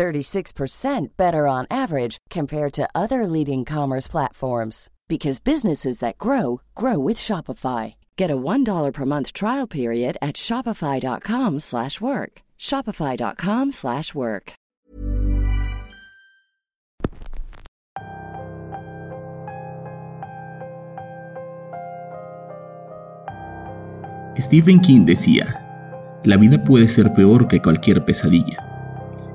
36% better on average compared to other leading commerce platforms because businesses that grow grow with Shopify. Get a $1 per month trial period at shopify.com/work. shopify.com/work. Stephen King decía, la vida puede ser peor que cualquier pesadilla.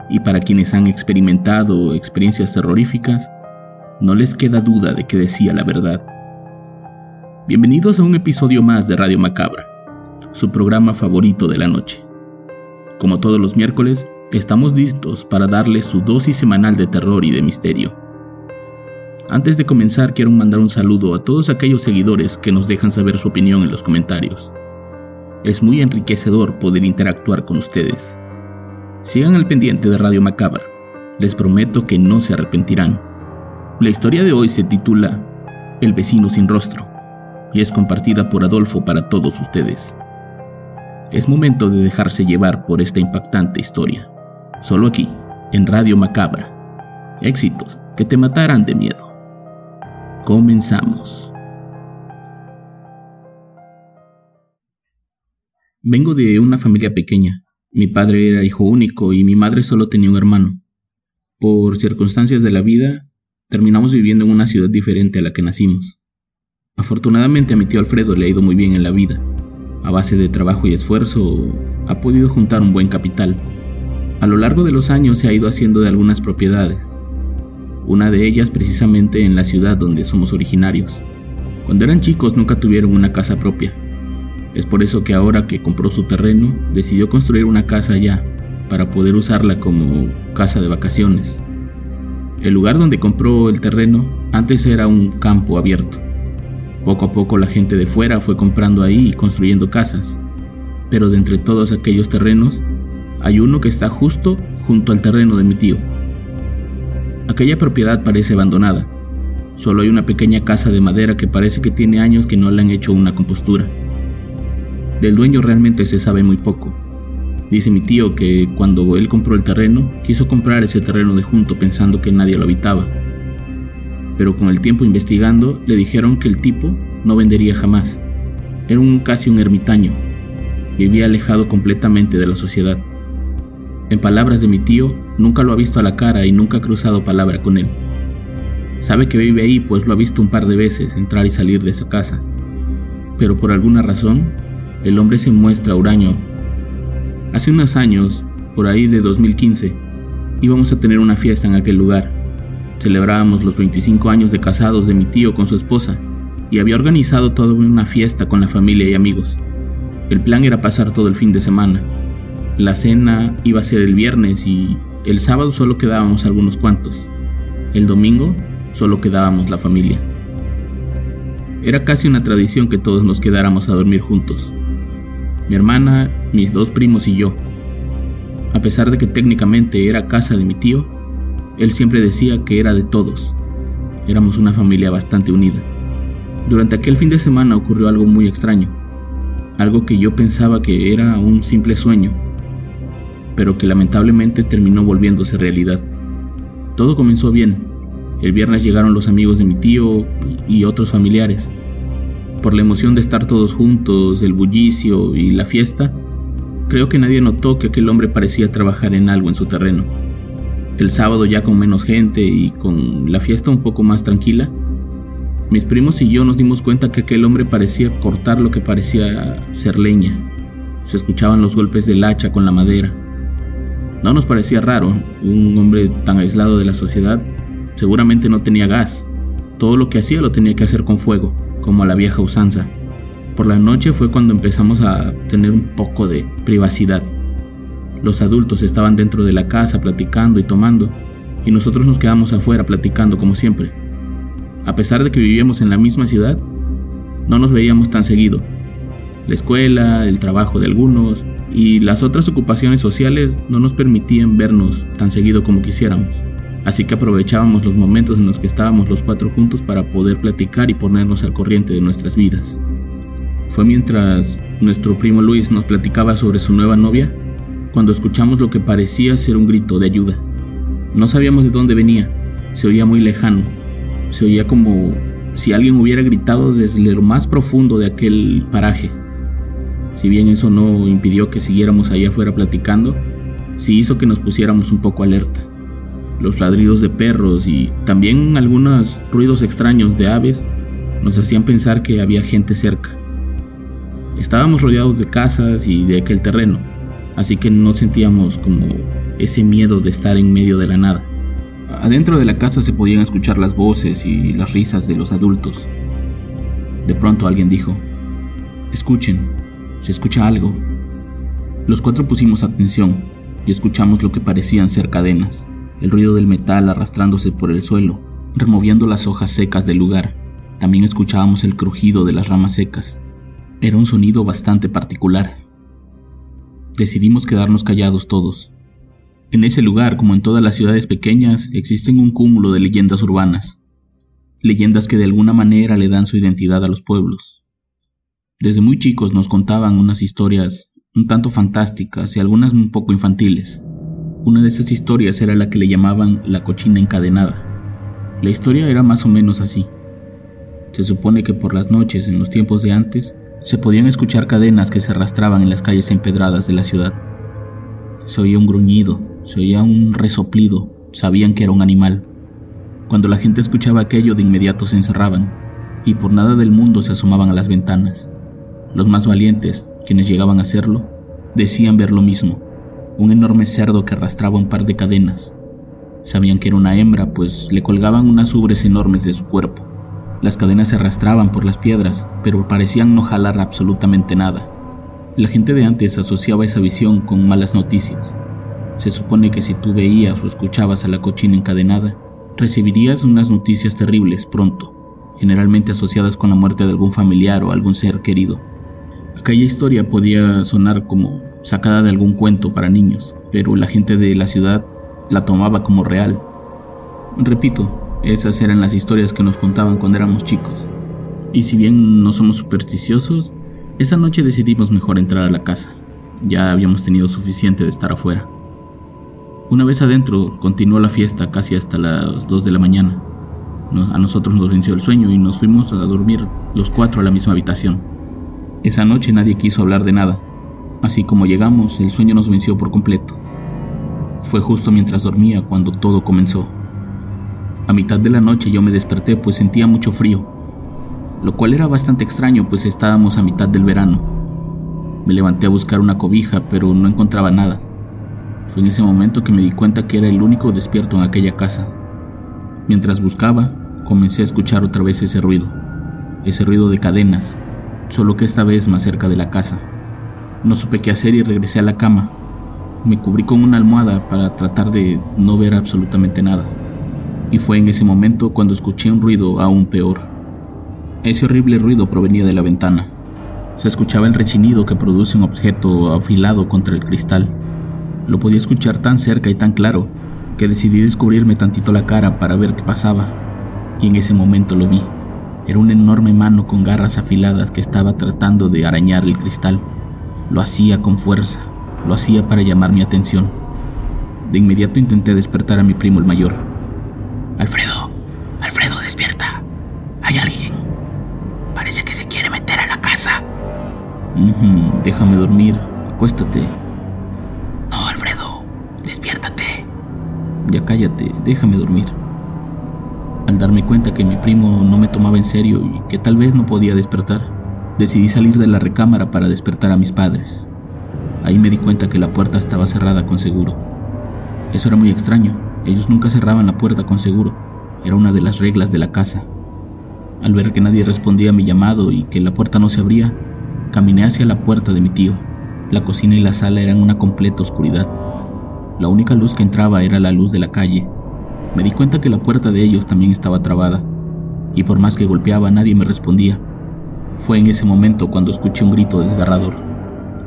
Y para quienes han experimentado experiencias terroríficas, no les queda duda de que decía la verdad. Bienvenidos a un episodio más de Radio Macabra, su programa favorito de la noche. Como todos los miércoles, estamos listos para darles su dosis semanal de terror y de misterio. Antes de comenzar, quiero mandar un saludo a todos aquellos seguidores que nos dejan saber su opinión en los comentarios. Es muy enriquecedor poder interactuar con ustedes. Sigan al pendiente de Radio Macabra. Les prometo que no se arrepentirán. La historia de hoy se titula El vecino sin rostro y es compartida por Adolfo para todos ustedes. Es momento de dejarse llevar por esta impactante historia. Solo aquí, en Radio Macabra. Éxitos que te matarán de miedo. Comenzamos. Vengo de una familia pequeña. Mi padre era hijo único y mi madre solo tenía un hermano. Por circunstancias de la vida, terminamos viviendo en una ciudad diferente a la que nacimos. Afortunadamente a mi tío Alfredo le ha ido muy bien en la vida. A base de trabajo y esfuerzo, ha podido juntar un buen capital. A lo largo de los años se ha ido haciendo de algunas propiedades. Una de ellas precisamente en la ciudad donde somos originarios. Cuando eran chicos nunca tuvieron una casa propia. Es por eso que ahora que compró su terreno, decidió construir una casa allá, para poder usarla como casa de vacaciones. El lugar donde compró el terreno antes era un campo abierto. Poco a poco la gente de fuera fue comprando ahí y construyendo casas. Pero de entre todos aquellos terrenos, hay uno que está justo junto al terreno de mi tío. Aquella propiedad parece abandonada. Solo hay una pequeña casa de madera que parece que tiene años que no le han hecho una compostura. Del dueño realmente se sabe muy poco. Dice mi tío que cuando él compró el terreno, quiso comprar ese terreno de junto pensando que nadie lo habitaba. Pero con el tiempo investigando, le dijeron que el tipo no vendería jamás. Era un casi un ermitaño. Vivía alejado completamente de la sociedad. En palabras de mi tío, nunca lo ha visto a la cara y nunca ha cruzado palabra con él. Sabe que vive ahí pues lo ha visto un par de veces entrar y salir de esa casa. Pero por alguna razón, el hombre se muestra huraño Hace unos años, por ahí de 2015, íbamos a tener una fiesta en aquel lugar. Celebrábamos los 25 años de casados de mi tío con su esposa y había organizado toda una fiesta con la familia y amigos. El plan era pasar todo el fin de semana. La cena iba a ser el viernes y el sábado solo quedábamos algunos cuantos. El domingo solo quedábamos la familia. Era casi una tradición que todos nos quedáramos a dormir juntos mi hermana, mis dos primos y yo. A pesar de que técnicamente era casa de mi tío, él siempre decía que era de todos. Éramos una familia bastante unida. Durante aquel fin de semana ocurrió algo muy extraño, algo que yo pensaba que era un simple sueño, pero que lamentablemente terminó volviéndose realidad. Todo comenzó bien. El viernes llegaron los amigos de mi tío y otros familiares por la emoción de estar todos juntos, el bullicio y la fiesta, creo que nadie notó que aquel hombre parecía trabajar en algo en su terreno. El sábado ya con menos gente y con la fiesta un poco más tranquila, mis primos y yo nos dimos cuenta que aquel hombre parecía cortar lo que parecía ser leña. Se escuchaban los golpes del hacha con la madera. No nos parecía raro, un hombre tan aislado de la sociedad seguramente no tenía gas. Todo lo que hacía lo tenía que hacer con fuego como a la vieja usanza. Por la noche fue cuando empezamos a tener un poco de privacidad. Los adultos estaban dentro de la casa platicando y tomando, y nosotros nos quedamos afuera platicando como siempre. A pesar de que vivíamos en la misma ciudad, no nos veíamos tan seguido. La escuela, el trabajo de algunos y las otras ocupaciones sociales no nos permitían vernos tan seguido como quisiéramos. Así que aprovechábamos los momentos en los que estábamos los cuatro juntos para poder platicar y ponernos al corriente de nuestras vidas. Fue mientras nuestro primo Luis nos platicaba sobre su nueva novia cuando escuchamos lo que parecía ser un grito de ayuda. No sabíamos de dónde venía, se oía muy lejano, se oía como si alguien hubiera gritado desde lo más profundo de aquel paraje. Si bien eso no impidió que siguiéramos allá afuera platicando, sí hizo que nos pusiéramos un poco alerta. Los ladridos de perros y también algunos ruidos extraños de aves nos hacían pensar que había gente cerca. Estábamos rodeados de casas y de aquel terreno, así que no sentíamos como ese miedo de estar en medio de la nada. Adentro de la casa se podían escuchar las voces y las risas de los adultos. De pronto alguien dijo, escuchen, se escucha algo. Los cuatro pusimos atención y escuchamos lo que parecían ser cadenas, el ruido del metal arrastrándose por el suelo, removiendo las hojas secas del lugar. También escuchábamos el crujido de las ramas secas. Era un sonido bastante particular. Decidimos quedarnos callados todos. En ese lugar, como en todas las ciudades pequeñas, existen un cúmulo de leyendas urbanas, leyendas que de alguna manera le dan su identidad a los pueblos. Desde muy chicos nos contaban unas historias un tanto fantásticas y algunas un poco infantiles. Una de esas historias era la que le llamaban la cochina encadenada. La historia era más o menos así. Se supone que por las noches, en los tiempos de antes, se podían escuchar cadenas que se arrastraban en las calles empedradas de la ciudad. Se oía un gruñido, se oía un resoplido, sabían que era un animal. Cuando la gente escuchaba aquello de inmediato se encerraban, y por nada del mundo se asomaban a las ventanas. Los más valientes, quienes llegaban a hacerlo, decían ver lo mismo, un enorme cerdo que arrastraba un par de cadenas. Sabían que era una hembra, pues le colgaban unas ubres enormes de su cuerpo. Las cadenas se arrastraban por las piedras, pero parecían no jalar absolutamente nada. La gente de antes asociaba esa visión con malas noticias. Se supone que si tú veías o escuchabas a la cochina encadenada, recibirías unas noticias terribles pronto, generalmente asociadas con la muerte de algún familiar o algún ser querido. Aquella historia podía sonar como sacada de algún cuento para niños, pero la gente de la ciudad la tomaba como real. Repito, esas eran las historias que nos contaban cuando éramos chicos. Y si bien no somos supersticiosos, esa noche decidimos mejor entrar a la casa. Ya habíamos tenido suficiente de estar afuera. Una vez adentro, continuó la fiesta casi hasta las 2 de la mañana. A nosotros nos venció el sueño y nos fuimos a dormir los cuatro a la misma habitación. Esa noche nadie quiso hablar de nada. Así como llegamos, el sueño nos venció por completo. Fue justo mientras dormía cuando todo comenzó. A mitad de la noche yo me desperté pues sentía mucho frío, lo cual era bastante extraño pues estábamos a mitad del verano. Me levanté a buscar una cobija pero no encontraba nada. Fue en ese momento que me di cuenta que era el único despierto en aquella casa. Mientras buscaba, comencé a escuchar otra vez ese ruido, ese ruido de cadenas, solo que esta vez más cerca de la casa. No supe qué hacer y regresé a la cama. Me cubrí con una almohada para tratar de no ver absolutamente nada y fue en ese momento cuando escuché un ruido aún peor. Ese horrible ruido provenía de la ventana. Se escuchaba el rechinido que produce un objeto afilado contra el cristal. Lo podía escuchar tan cerca y tan claro que decidí descubrirme tantito la cara para ver qué pasaba. Y en ese momento lo vi. Era una enorme mano con garras afiladas que estaba tratando de arañar el cristal. Lo hacía con fuerza, lo hacía para llamar mi atención. De inmediato intenté despertar a mi primo el mayor, Alfredo, Alfredo, despierta. Hay alguien. Parece que se quiere meter a la casa. déjame dormir. Acuéstate. No, Alfredo, despiértate. Ya cállate, déjame dormir. Al darme cuenta que mi primo no me tomaba en serio y que tal vez no podía despertar, decidí salir de la recámara para despertar a mis padres. Ahí me di cuenta que la puerta estaba cerrada con seguro. Eso era muy extraño, ellos nunca cerraban la puerta con seguro, era una de las reglas de la casa. Al ver que nadie respondía a mi llamado y que la puerta no se abría, caminé hacia la puerta de mi tío. La cocina y la sala eran una completa oscuridad. La única luz que entraba era la luz de la calle. Me di cuenta que la puerta de ellos también estaba trabada. y por más que golpeaba nadie me respondía. Fue en ese momento cuando escuché un grito desgarrador.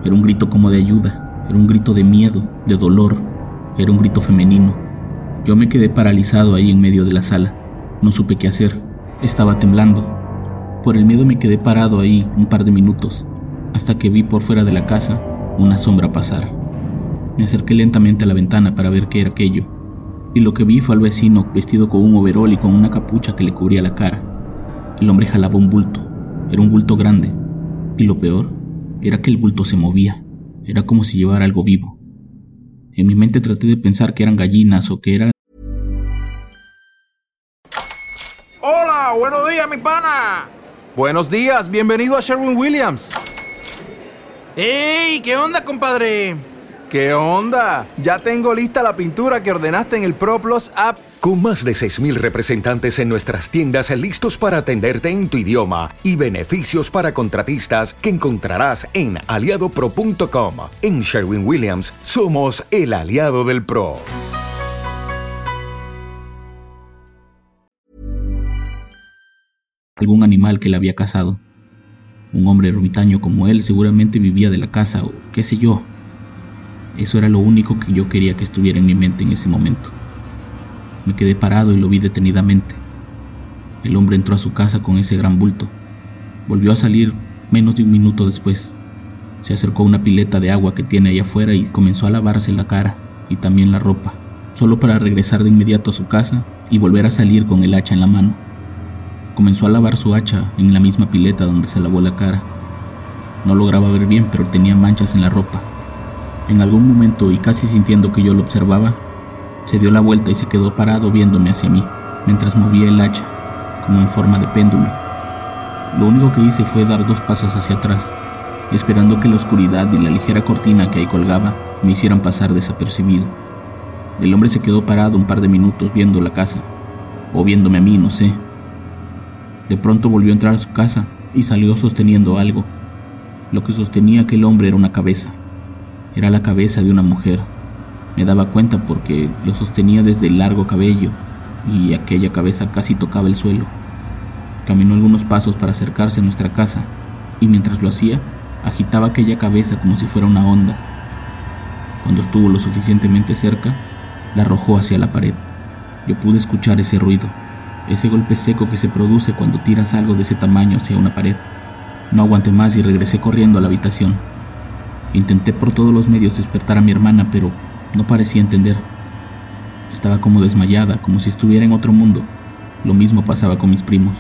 Era un grito como de ayuda, era un grito de miedo, de dolor, era un grito femenino. Yo me quedé paralizado ahí en medio de la sala. No supe qué hacer. Estaba temblando. Por el miedo me quedé parado ahí un par de minutos, hasta que vi por fuera de la casa una sombra pasar. Me acerqué lentamente a la ventana para ver qué era aquello, y lo que vi fue al vecino vestido con un overol y con una capucha que le cubría la cara. El hombre jalaba un bulto, era un bulto grande, y lo peor era que el bulto se movía, era como si llevara algo vivo. En mi mente traté de pensar que eran gallinas o que eran... Hola, buenos días, mi pana. Buenos días, bienvenido a Sherwin Williams. ¡Ey! ¿Qué onda, compadre? ¿Qué onda? Ya tengo lista la pintura que ordenaste en el ProPlus app. Con más de 6.000 representantes en nuestras tiendas listos para atenderte en tu idioma y beneficios para contratistas que encontrarás en aliadopro.com. En Sherwin Williams somos el aliado del PRO. algún animal que le había cazado. Un hombre ermitaño como él seguramente vivía de la casa o qué sé yo. Eso era lo único que yo quería que estuviera en mi mente en ese momento. Me quedé parado y lo vi detenidamente. El hombre entró a su casa con ese gran bulto. Volvió a salir menos de un minuto después. Se acercó a una pileta de agua que tiene allá afuera y comenzó a lavarse la cara y también la ropa, solo para regresar de inmediato a su casa y volver a salir con el hacha en la mano. Comenzó a lavar su hacha en la misma pileta donde se lavó la cara. No lograba ver bien, pero tenía manchas en la ropa. En algún momento, y casi sintiendo que yo lo observaba, se dio la vuelta y se quedó parado viéndome hacia mí, mientras movía el hacha, como en forma de péndulo. Lo único que hice fue dar dos pasos hacia atrás, esperando que la oscuridad y la ligera cortina que ahí colgaba me hicieran pasar desapercibido. El hombre se quedó parado un par de minutos viendo la casa, o viéndome a mí, no sé. De pronto volvió a entrar a su casa y salió sosteniendo algo. Lo que sostenía aquel hombre era una cabeza. Era la cabeza de una mujer. Me daba cuenta porque lo sostenía desde el largo cabello y aquella cabeza casi tocaba el suelo. Caminó algunos pasos para acercarse a nuestra casa y mientras lo hacía, agitaba aquella cabeza como si fuera una onda. Cuando estuvo lo suficientemente cerca, la arrojó hacia la pared. Yo pude escuchar ese ruido ese golpe seco que se produce cuando tiras algo de ese tamaño hacia una pared. No aguanté más y regresé corriendo a la habitación. Intenté por todos los medios despertar a mi hermana, pero no parecía entender. Estaba como desmayada, como si estuviera en otro mundo. Lo mismo pasaba con mis primos.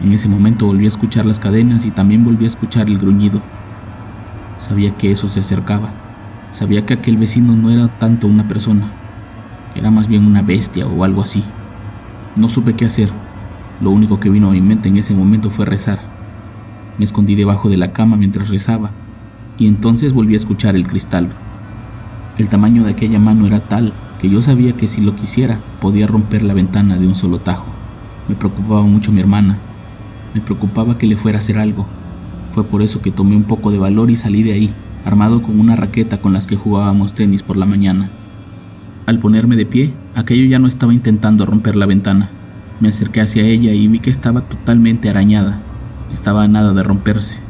En ese momento volví a escuchar las cadenas y también volví a escuchar el gruñido. Sabía que eso se acercaba. Sabía que aquel vecino no era tanto una persona. Era más bien una bestia o algo así. No supe qué hacer. Lo único que vino a mi mente en ese momento fue rezar. Me escondí debajo de la cama mientras rezaba, y entonces volví a escuchar el cristal. El tamaño de aquella mano era tal que yo sabía que si lo quisiera podía romper la ventana de un solo tajo. Me preocupaba mucho mi hermana. Me preocupaba que le fuera a hacer algo. Fue por eso que tomé un poco de valor y salí de ahí, armado con una raqueta con las que jugábamos tenis por la mañana. Al ponerme de pie, aquello ya no estaba intentando romper la ventana. Me acerqué hacia ella y vi que estaba totalmente arañada. Estaba a nada de romperse.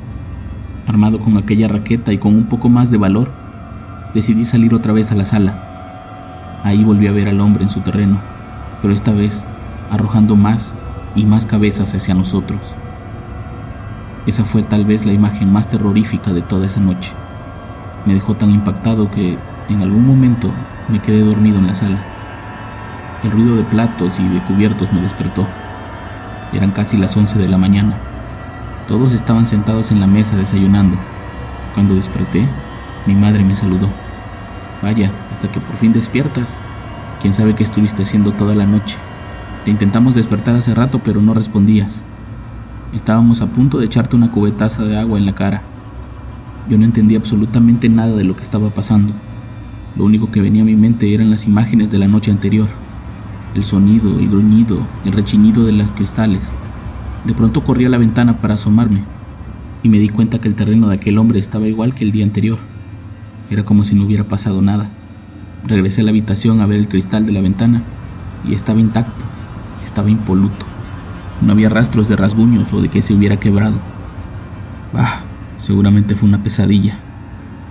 Armado con aquella raqueta y con un poco más de valor, decidí salir otra vez a la sala. Ahí volví a ver al hombre en su terreno, pero esta vez arrojando más y más cabezas hacia nosotros. Esa fue tal vez la imagen más terrorífica de toda esa noche. Me dejó tan impactado que en algún momento me quedé dormido en la sala. El ruido de platos y de cubiertos me despertó. Eran casi las 11 de la mañana. Todos estaban sentados en la mesa desayunando. Cuando desperté, mi madre me saludó. Vaya, hasta que por fin despiertas. ¿Quién sabe qué estuviste haciendo toda la noche? Te intentamos despertar hace rato, pero no respondías. Estábamos a punto de echarte una cubetaza de agua en la cara. Yo no entendía absolutamente nada de lo que estaba pasando. Lo único que venía a mi mente eran las imágenes de la noche anterior. El sonido, el gruñido, el rechinido de los cristales. De pronto corrí a la ventana para asomarme y me di cuenta que el terreno de aquel hombre estaba igual que el día anterior. Era como si no hubiera pasado nada. Regresé a la habitación a ver el cristal de la ventana y estaba intacto, estaba impoluto. No había rastros de rasguños o de que se hubiera quebrado. Ah, seguramente fue una pesadilla.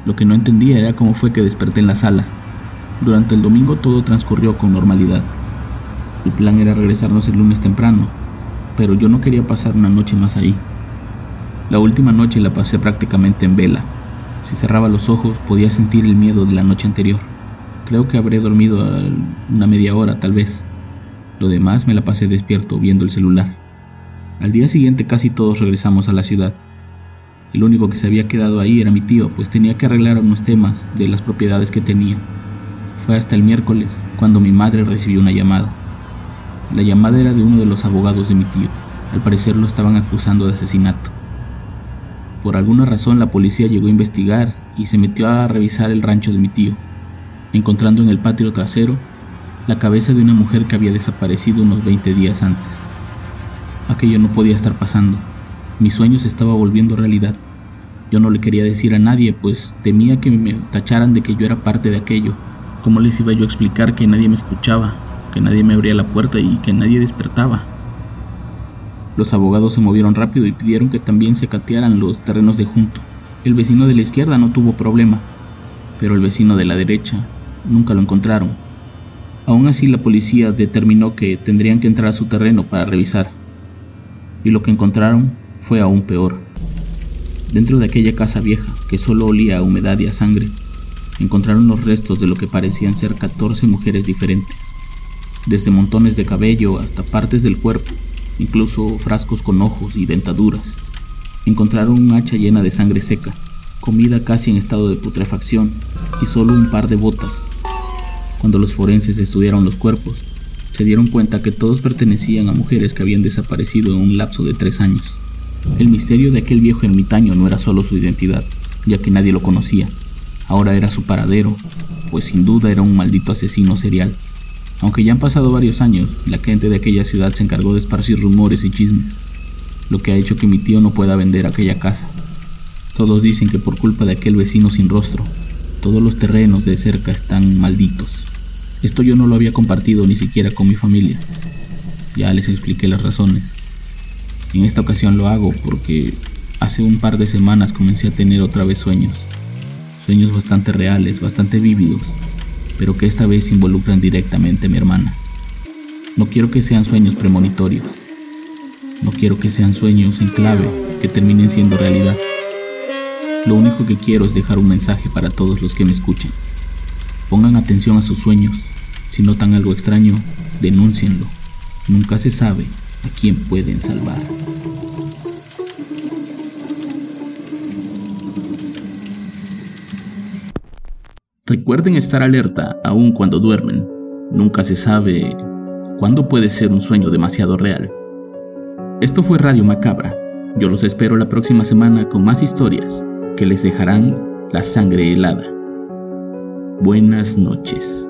Lo que no entendía era cómo fue que desperté en la sala. Durante el domingo todo transcurrió con normalidad. El plan era regresarnos el lunes temprano, pero yo no quería pasar una noche más ahí. La última noche la pasé prácticamente en vela. Si cerraba los ojos podía sentir el miedo de la noche anterior. Creo que habré dormido una media hora tal vez. Lo demás me la pasé despierto viendo el celular. Al día siguiente casi todos regresamos a la ciudad. El único que se había quedado ahí era mi tío, pues tenía que arreglar unos temas de las propiedades que tenía. Fue hasta el miércoles cuando mi madre recibió una llamada. La llamada era de uno de los abogados de mi tío. Al parecer lo estaban acusando de asesinato. Por alguna razón la policía llegó a investigar y se metió a revisar el rancho de mi tío, encontrando en el patio trasero la cabeza de una mujer que había desaparecido unos 20 días antes. Aquello no podía estar pasando. Mis sueños se estaba volviendo realidad. Yo no le quería decir a nadie, pues temía que me tacharan de que yo era parte de aquello. ¿Cómo les iba yo a explicar que nadie me escuchaba, que nadie me abría la puerta y que nadie despertaba? Los abogados se movieron rápido y pidieron que también se catearan los terrenos de junto. El vecino de la izquierda no tuvo problema, pero el vecino de la derecha nunca lo encontraron. Aún así la policía determinó que tendrían que entrar a su terreno para revisar. Y lo que encontraron fue aún peor. Dentro de aquella casa vieja, que solo olía a humedad y a sangre, encontraron los restos de lo que parecían ser 14 mujeres diferentes, desde montones de cabello hasta partes del cuerpo incluso frascos con ojos y dentaduras. Encontraron un hacha llena de sangre seca, comida casi en estado de putrefacción y solo un par de botas. Cuando los forenses estudiaron los cuerpos, se dieron cuenta que todos pertenecían a mujeres que habían desaparecido en un lapso de tres años. El misterio de aquel viejo ermitaño no era solo su identidad, ya que nadie lo conocía, ahora era su paradero, pues sin duda era un maldito asesino serial. Aunque ya han pasado varios años, la gente de aquella ciudad se encargó de esparcir rumores y chismes, lo que ha hecho que mi tío no pueda vender aquella casa. Todos dicen que por culpa de aquel vecino sin rostro, todos los terrenos de cerca están malditos. Esto yo no lo había compartido ni siquiera con mi familia. Ya les expliqué las razones. En esta ocasión lo hago porque hace un par de semanas comencé a tener otra vez sueños. Sueños bastante reales, bastante vívidos pero que esta vez involucran directamente a mi hermana. No quiero que sean sueños premonitorios. No quiero que sean sueños en clave que terminen siendo realidad. Lo único que quiero es dejar un mensaje para todos los que me escuchan. Pongan atención a sus sueños. Si notan algo extraño, denúncienlo. Nunca se sabe a quién pueden salvar. Recuerden estar alerta aun cuando duermen. Nunca se sabe cuándo puede ser un sueño demasiado real. Esto fue Radio Macabra. Yo los espero la próxima semana con más historias que les dejarán la sangre helada. Buenas noches.